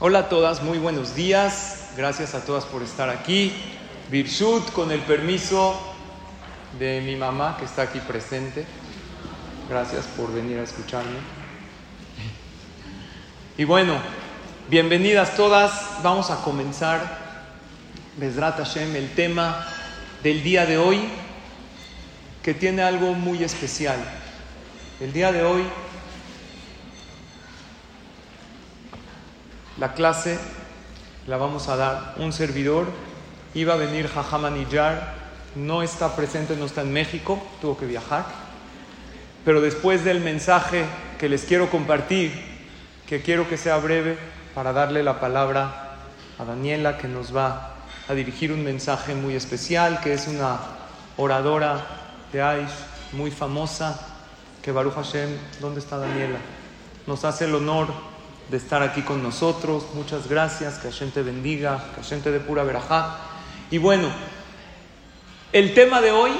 Hola a todas, muy buenos días. Gracias a todas por estar aquí. Birshut, con el permiso de mi mamá que está aquí presente. Gracias por venir a escucharme. Y bueno, bienvenidas todas. Vamos a comenzar, Besrat Hashem, el tema del día de hoy, que tiene algo muy especial. El día de hoy La clase la vamos a dar un servidor. Iba a venir Jajama Niyar, no está presente, no está en México, tuvo que viajar. Pero después del mensaje que les quiero compartir, que quiero que sea breve, para darle la palabra a Daniela, que nos va a dirigir un mensaje muy especial, que es una oradora de Aish muy famosa, que Baruch Hashem, ¿dónde está Daniela? Nos hace el honor de estar aquí con nosotros. Muchas gracias, que Hashem te bendiga, que Hashem te de pura verajá. Y bueno, el tema de hoy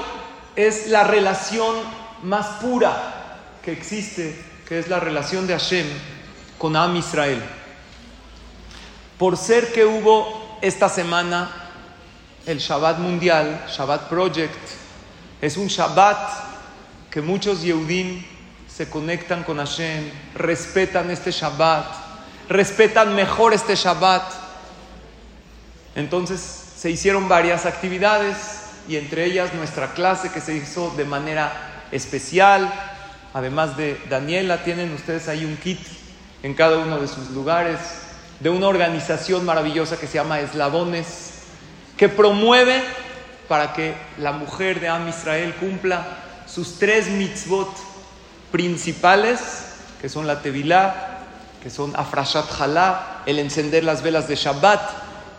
es la relación más pura que existe, que es la relación de Hashem con Am Israel. Por ser que hubo esta semana el Shabbat Mundial, Shabbat Project, es un Shabbat que muchos Yehudim se conectan con Hashem, respetan este Shabbat, respetan mejor este Shabbat. Entonces se hicieron varias actividades y entre ellas nuestra clase que se hizo de manera especial. Además de Daniela, tienen ustedes ahí un kit en cada uno de sus lugares de una organización maravillosa que se llama Eslabones, que promueve para que la mujer de Am Israel cumpla sus tres mitzvot principales, que son la Tevilá, que son Afrashat Halá, el encender las velas de Shabbat.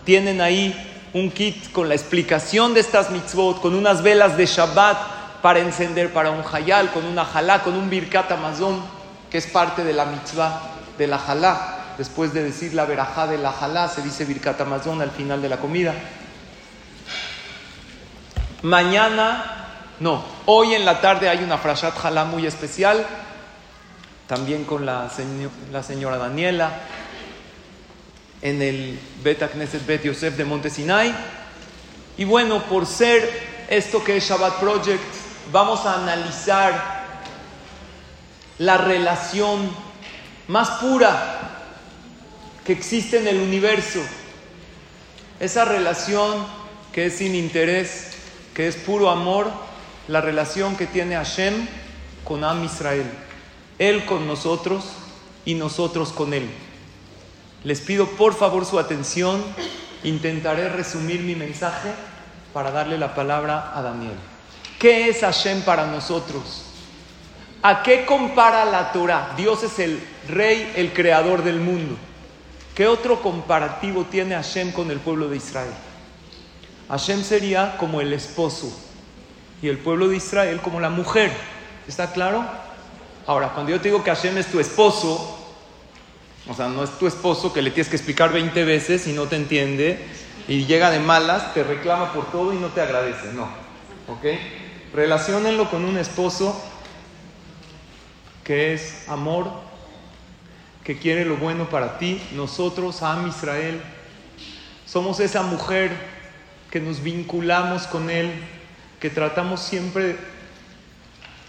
Tienen ahí un kit con la explicación de estas mitzvot, con unas velas de Shabbat para encender para un hayal, con una halá, con un birkat amazon, que es parte de la mitzvah de la halá. Después de decir la verajá de la halá, se dice birkat amazon al final de la comida. Mañana, no, hoy en la tarde hay una frashat halá muy especial, también con la, señora Daniela, en el Bet Knesset Bet Yosef de Montesinay. Y bueno, por ser esto que es Shabbat Project, vamos a analizar la relación más pura que existe en el universo. Esa relación que es sin interés, que es puro amor, la relación que tiene Hashem con Am Israel. Él con nosotros y nosotros con Él. Les pido por favor su atención. Intentaré resumir mi mensaje para darle la palabra a Daniel. ¿Qué es Hashem para nosotros? ¿A qué compara la Torah? Dios es el rey, el creador del mundo. ¿Qué otro comparativo tiene Hashem con el pueblo de Israel? Hashem sería como el esposo y el pueblo de Israel como la mujer. ¿Está claro? Ahora, cuando yo te digo que Hashem es tu esposo, o sea, no es tu esposo que le tienes que explicar 20 veces y no te entiende y llega de malas, te reclama por todo y no te agradece, no. ¿Ok? Relaciónenlo con un esposo que es amor, que quiere lo bueno para ti. Nosotros, Am Israel, somos esa mujer que nos vinculamos con Él, que tratamos siempre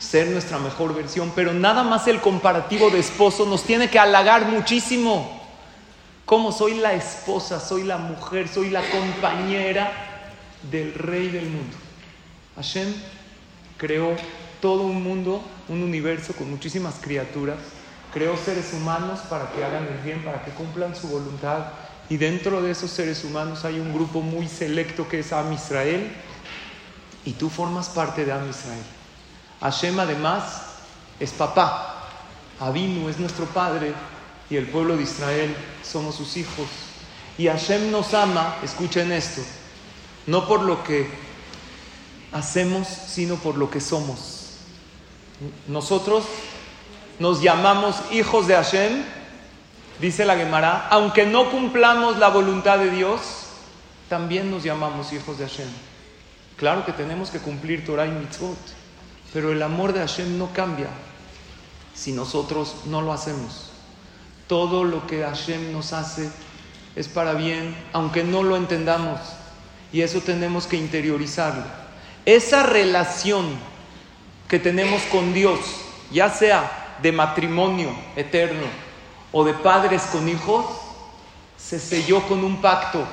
ser nuestra mejor versión, pero nada más el comparativo de esposo nos tiene que halagar muchísimo. Como soy la esposa, soy la mujer, soy la compañera del rey del mundo. Hashem creó todo un mundo, un universo con muchísimas criaturas, creó seres humanos para que hagan el bien, para que cumplan su voluntad. Y dentro de esos seres humanos hay un grupo muy selecto que es Am Israel, y tú formas parte de Am Israel. Hashem además es papá, Abinu es nuestro padre y el pueblo de Israel somos sus hijos. Y Hashem nos ama, escuchen esto, no por lo que hacemos, sino por lo que somos. Nosotros nos llamamos hijos de Hashem, dice la Gemara, aunque no cumplamos la voluntad de Dios, también nos llamamos hijos de Hashem. Claro que tenemos que cumplir Torah y mitzvot, pero el amor de Hashem no cambia si nosotros no lo hacemos. Todo lo que Hashem nos hace es para bien, aunque no lo entendamos. Y eso tenemos que interiorizarlo. Esa relación que tenemos con Dios, ya sea de matrimonio eterno o de padres con hijos, se selló con un pacto.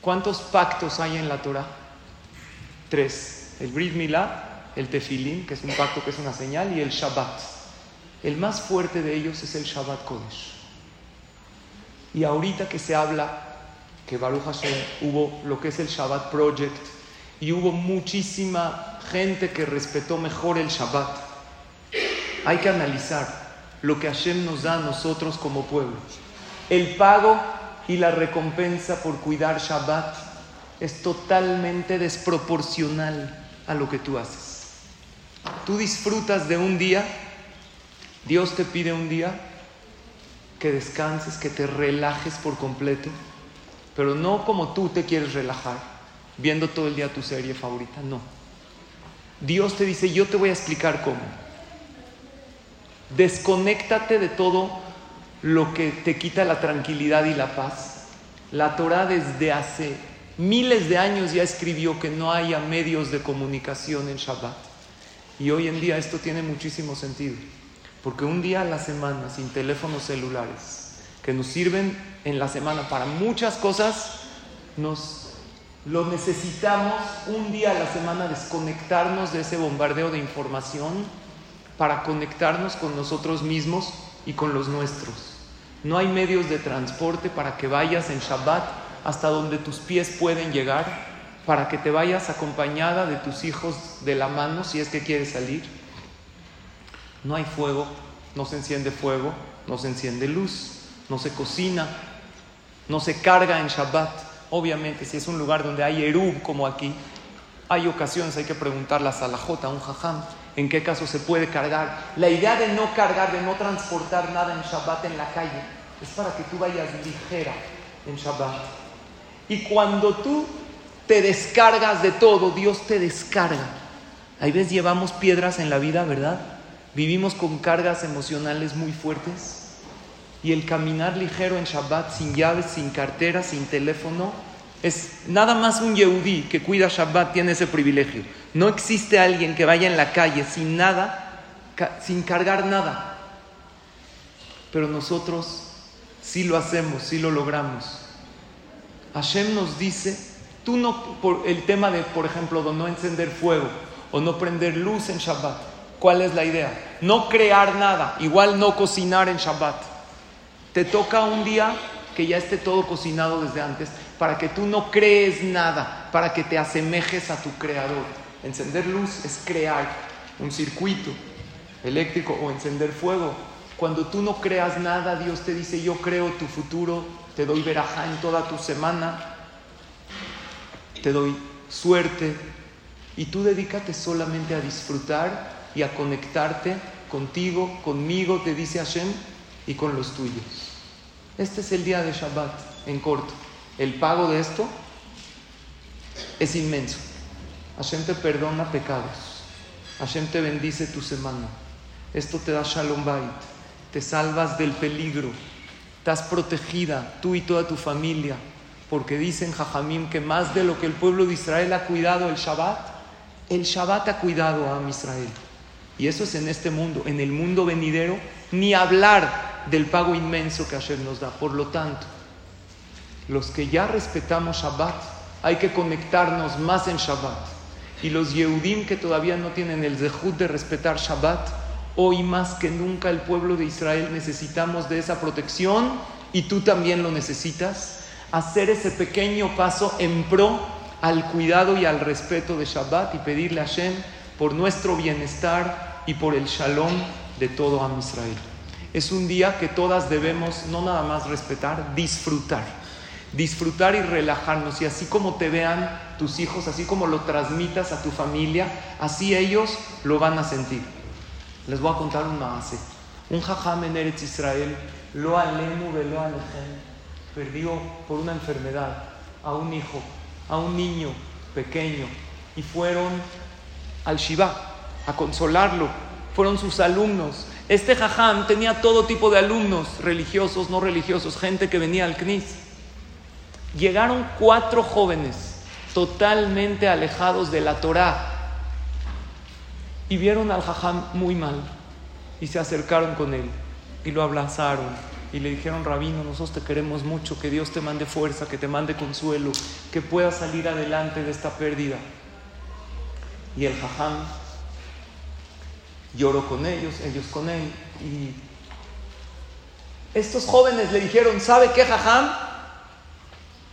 ¿Cuántos pactos hay en la Torah? Tres. El Brit Milá, el Tefilín, que es un pacto que es una señal, y el Shabbat. El más fuerte de ellos es el Shabbat Kodesh. Y ahorita que se habla que Baruch Hashem hubo lo que es el Shabbat Project y hubo muchísima gente que respetó mejor el Shabbat, hay que analizar lo que Hashem nos da a nosotros como pueblo. El pago y la recompensa por cuidar Shabbat es totalmente desproporcional a lo que tú haces. Tú disfrutas de un día Dios te pide un día que descanses, que te relajes por completo, pero no como tú te quieres relajar, viendo todo el día tu serie favorita, no. Dios te dice, yo te voy a explicar cómo. Desconéctate de todo lo que te quita la tranquilidad y la paz. La Torah desde hace miles de años ya escribió que no haya medios de comunicación en Shabbat. Y hoy en día esto tiene muchísimo sentido. Porque un día a la semana sin teléfonos celulares, que nos sirven en la semana para muchas cosas, nos lo necesitamos un día a la semana desconectarnos de ese bombardeo de información para conectarnos con nosotros mismos y con los nuestros. No hay medios de transporte para que vayas en Shabbat hasta donde tus pies pueden llegar, para que te vayas acompañada de tus hijos de la mano si es que quieres salir no hay fuego, no se enciende fuego, no se enciende luz, no se cocina, no se carga en Shabbat. Obviamente, si es un lugar donde hay erub como aquí, hay ocasiones, hay que preguntar la salajota a un jajam, en qué caso se puede cargar. La idea de no cargar, de no transportar nada en Shabbat en la calle, es para que tú vayas ligera en Shabbat. Y cuando tú te descargas de todo, Dios te descarga. Hay veces llevamos piedras en la vida, ¿verdad? Vivimos con cargas emocionales muy fuertes y el caminar ligero en Shabbat sin llaves, sin cartera, sin teléfono, es nada más un Yehudí que cuida Shabbat tiene ese privilegio. No existe alguien que vaya en la calle sin nada, sin cargar nada. Pero nosotros sí lo hacemos, sí lo logramos. Hashem nos dice, tú no, por el tema de, por ejemplo, de no encender fuego o no prender luz en Shabbat. ¿Cuál es la idea? No crear nada, igual no cocinar en Shabbat. Te toca un día que ya esté todo cocinado desde antes, para que tú no crees nada, para que te asemejes a tu creador. Encender luz es crear un circuito eléctrico o encender fuego. Cuando tú no creas nada, Dios te dice, yo creo tu futuro, te doy verajá en toda tu semana, te doy suerte, y tú dedícate solamente a disfrutar y a conectarte contigo, conmigo, te dice Hashem, y con los tuyos. Este es el día de Shabbat, en corto. El pago de esto es inmenso. Hashem te perdona pecados. Hashem te bendice tu semana. Esto te da Shalom Bait. Te salvas del peligro. Estás protegida, tú y toda tu familia. Porque dicen Jajamim que más de lo que el pueblo de Israel ha cuidado el Shabbat, el Shabbat ha cuidado a Israel. Y eso es en este mundo. En el mundo venidero, ni hablar del pago inmenso que Hashem nos da. Por lo tanto, los que ya respetamos Shabbat, hay que conectarnos más en Shabbat. Y los Yehudim que todavía no tienen el zehut de respetar Shabbat, hoy más que nunca el pueblo de Israel necesitamos de esa protección y tú también lo necesitas. Hacer ese pequeño paso en pro al cuidado y al respeto de Shabbat y pedirle a Hashem por nuestro bienestar y por el shalom de todo Am Israel. Es un día que todas debemos no nada más respetar, disfrutar. Disfrutar y relajarnos. Y así como te vean tus hijos, así como lo transmitas a tu familia, así ellos lo van a sentir. Les voy a contar un maase. Un jajam en Israel, lo alemu lo perdió por una enfermedad a un hijo, a un niño pequeño, y fueron al Shiva, a consolarlo. Fueron sus alumnos, Este jajam tenía todo tipo de alumnos, religiosos, no religiosos, gente que venía al CNIS. Llegaron cuatro jóvenes totalmente alejados de la Torá y vieron al jajam muy mal y se acercaron con él y lo abrazaron y le dijeron, Rabino, nosotros te queremos mucho, que Dios te mande fuerza, que te mande consuelo, que puedas salir adelante de esta pérdida. Y el jajam lloró con ellos, ellos con él. Y estos jóvenes le dijeron, ¿sabe qué, jajam?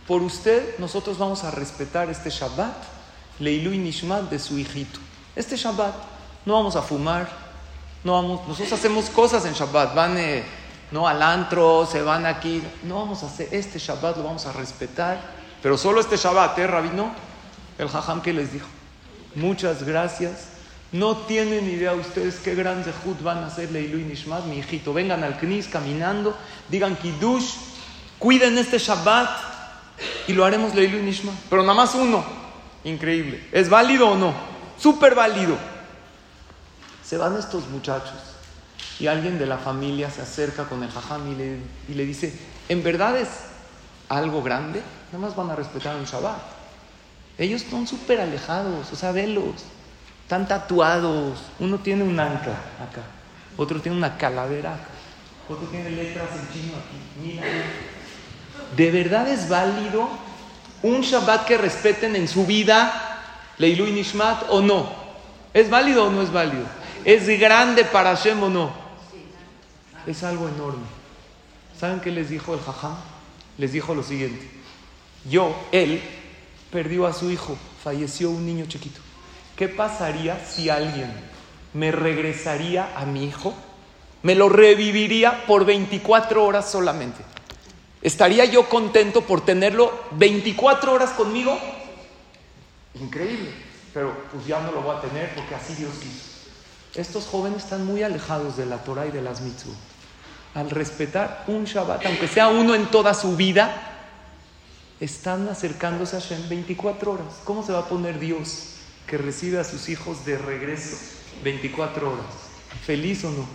Por usted nosotros vamos a respetar este Shabbat, Leilu y Nishmat de su hijito. Este Shabbat no vamos a fumar, no vamos, nosotros hacemos cosas en Shabbat, van eh, no al antro, se van aquí, no vamos a hacer este Shabbat, lo vamos a respetar, pero solo este Shabbat, ¿eh, Rabino? El jajam que les dijo, muchas gracias, no tienen idea ustedes qué gran van a hacer Leilu y Nishmat, mi hijito. Vengan al Knis caminando, digan Kiddush, cuiden este Shabbat y lo haremos Leilu y Nishmat. Pero nada más uno. Increíble. ¿Es válido o no? Súper válido. Se van estos muchachos y alguien de la familia se acerca con el jajam y le, y le dice, ¿en verdad es algo grande? Nada más van a respetar un Shabbat. Ellos están súper alejados, o sea, velos. Están tatuados. Uno tiene un ancla acá, otro tiene una calavera acá, otro tiene letras en chino aquí. Mira. ¿De verdad es válido un Shabbat que respeten en su vida, Leilu y Nishmat, o no? ¿Es válido o no es válido? ¿Es grande para Hashem o no? Es algo enorme. ¿Saben qué les dijo el jajam? Les dijo lo siguiente. Yo, él, perdió a su hijo, falleció un niño chiquito. ¿qué pasaría si alguien me regresaría a mi hijo? Me lo reviviría por 24 horas solamente. ¿Estaría yo contento por tenerlo 24 horas conmigo? Increíble. Pero pues ya no lo voy a tener porque así Dios quiso. Estos jóvenes están muy alejados de la Torah y de las mitzvot. Al respetar un Shabbat, aunque sea uno en toda su vida, están acercándose a Hashem 24 horas. ¿Cómo se va a poner Dios que recibe a sus hijos de regreso 24 horas. ¿Feliz o no?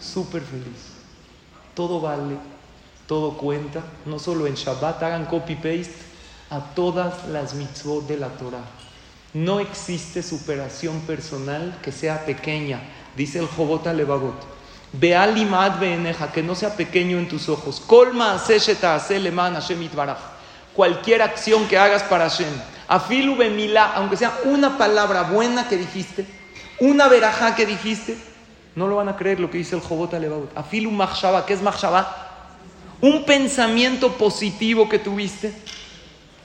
Súper feliz. Todo vale, todo cuenta. No solo en Shabbat, hagan copy-paste a todas las mitzvot de la Torah. No existe superación personal que sea pequeña, dice el Jobot Levavot. Que no sea pequeño en tus ojos. Colma Cualquier acción que hagas para Hashem Afilu bemila, aunque sea una palabra buena que dijiste, una verajá que dijiste, no lo van a creer lo que dice el Jobot Alevabot. Afilu machshava, ¿qué es machshava? Un pensamiento positivo que tuviste.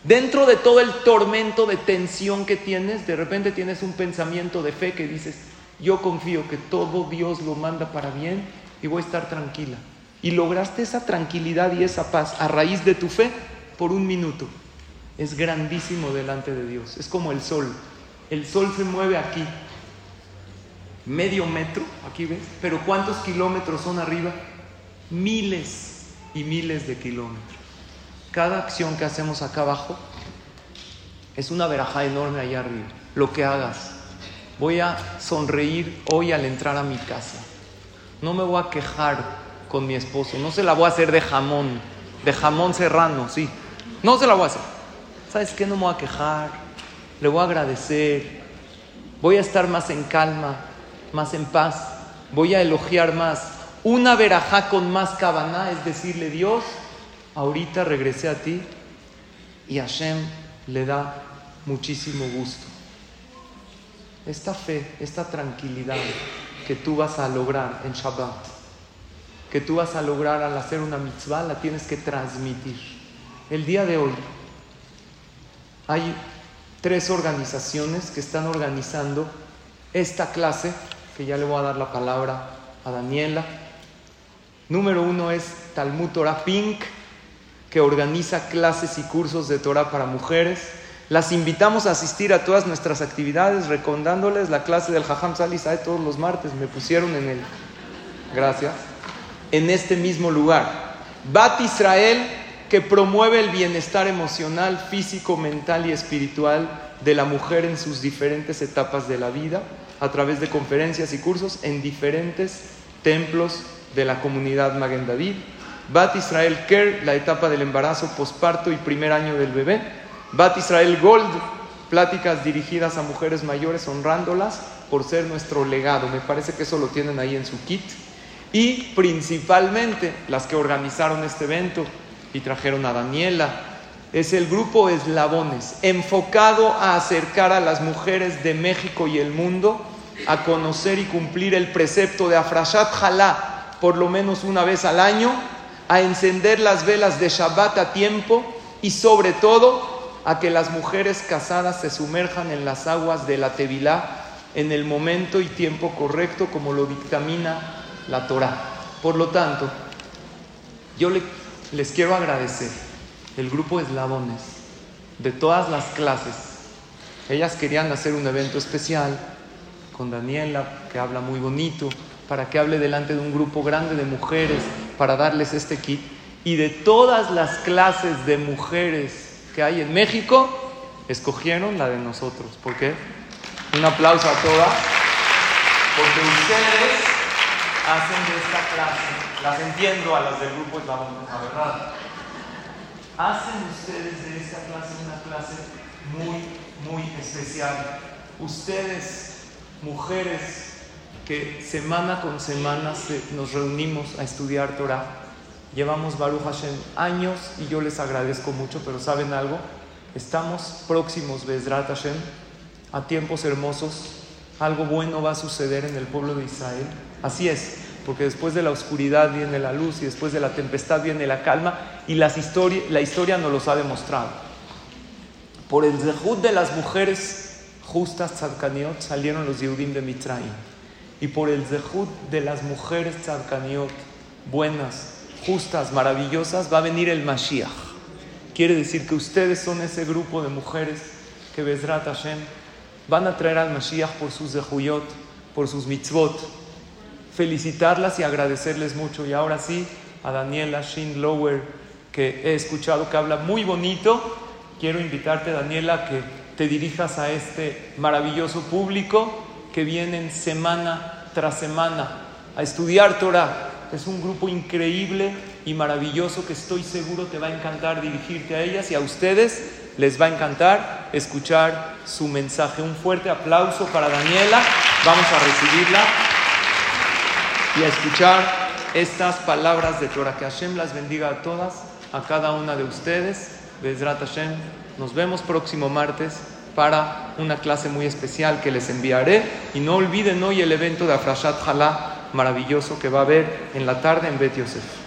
Dentro de todo el tormento de tensión que tienes, de repente tienes un pensamiento de fe que dices, yo confío que todo Dios lo manda para bien y voy a estar tranquila. Y lograste esa tranquilidad y esa paz a raíz de tu fe por un minuto es grandísimo delante de Dios. Es como el sol. El sol se mueve aquí, medio metro, aquí ves, pero ¿cuántos kilómetros son arriba? Miles y miles de kilómetros. Cada acción que hacemos acá abajo es una veraja enorme allá arriba. Lo que hagas. Voy a sonreír hoy al entrar a mi casa. No me voy a quejar con mi esposo. No se la voy a hacer de jamón, de jamón serrano, sí. No se la voy a hacer. ¿sabes qué? No me voy a quejar, le voy a agradecer, voy a estar más en calma, más en paz, voy a elogiar más. Una verajá con más cabana es decirle, Dios, ahorita regresé a ti y Hashem le da muchísimo gusto. Esta fe, esta tranquilidad que tú vas a lograr en Shabbat, que tú vas a lograr al hacer una mitzvah, la tienes que transmitir. El día de hoy, hay tres organizaciones que están organizando esta clase, que ya le voy a dar la palabra a Daniela. Número uno es Talmud Torah Pink, que organiza clases y cursos de Torah para mujeres. Las invitamos a asistir a todas nuestras actividades, recordándoles la clase del Jajam Salisae todos los martes. Me pusieron en el. Gracias. En este mismo lugar. Bat Israel que promueve el bienestar emocional, físico, mental y espiritual de la mujer en sus diferentes etapas de la vida, a través de conferencias y cursos en diferentes templos de la comunidad Maguen David. Bat Israel Ker, la etapa del embarazo, posparto y primer año del bebé. Bat Israel Gold, pláticas dirigidas a mujeres mayores honrándolas por ser nuestro legado. Me parece que eso lo tienen ahí en su kit. Y principalmente las que organizaron este evento y trajeron a Daniela. Es el grupo Eslabones, enfocado a acercar a las mujeres de México y el mundo a conocer y cumplir el precepto de Afrashat Jalá por lo menos una vez al año, a encender las velas de Shabbat a tiempo y sobre todo a que las mujeres casadas se sumerjan en las aguas de la Tevilá en el momento y tiempo correcto como lo dictamina la Torah. Por lo tanto, yo les quiero agradecer el grupo Eslabones de todas las clases. Ellas querían hacer un evento especial con Daniela, que habla muy bonito, para que hable delante de un grupo grande de mujeres, para darles este kit. Y de todas las clases de mujeres que hay en México, escogieron la de nosotros. ¿Por qué? Un aplauso a todas, porque ustedes hacen de esta clase, las entiendo a las del grupo es la, verdad, hacen ustedes de esta clase una clase muy, muy especial. Ustedes, mujeres, que semana con semana nos reunimos a estudiar Torah, Llevamos Baruch Hashem años y yo les agradezco mucho, pero ¿saben algo? Estamos próximos, Bezrat Hashem, a tiempos hermosos. Algo bueno va a suceder en el pueblo de Israel. Así es, porque después de la oscuridad viene la luz y después de la tempestad viene la calma y las la historia nos los ha demostrado. Por el zehut de las mujeres justas tzadkaniot salieron los Yehudim de Mitraim. Y por el zehut de las mujeres tzadkaniot buenas, justas, maravillosas, va a venir el Mashiach. Quiere decir que ustedes son ese grupo de mujeres que Bezrat Hashem van a traer al Mashiach por sus dejuyot, por sus mitzvot. Felicitarlas y agradecerles mucho. Y ahora sí, a Daniela Schindlower, que he escuchado que habla muy bonito, quiero invitarte, Daniela, que te dirijas a este maravilloso público que vienen semana tras semana a estudiar Torah es un grupo increíble y maravilloso que estoy seguro te va a encantar dirigirte a ellas y a ustedes les va a encantar escuchar su mensaje. Un fuerte aplauso para Daniela. Vamos a recibirla y a escuchar estas palabras de Torah. Que Hashem las bendiga a todas, a cada una de ustedes. Bezrat Hashem. Nos vemos próximo martes para una clase muy especial que les enviaré. Y no olviden hoy el evento de Afrashat Jalá maravilloso que va a haber en la tarde en Bet Yosef.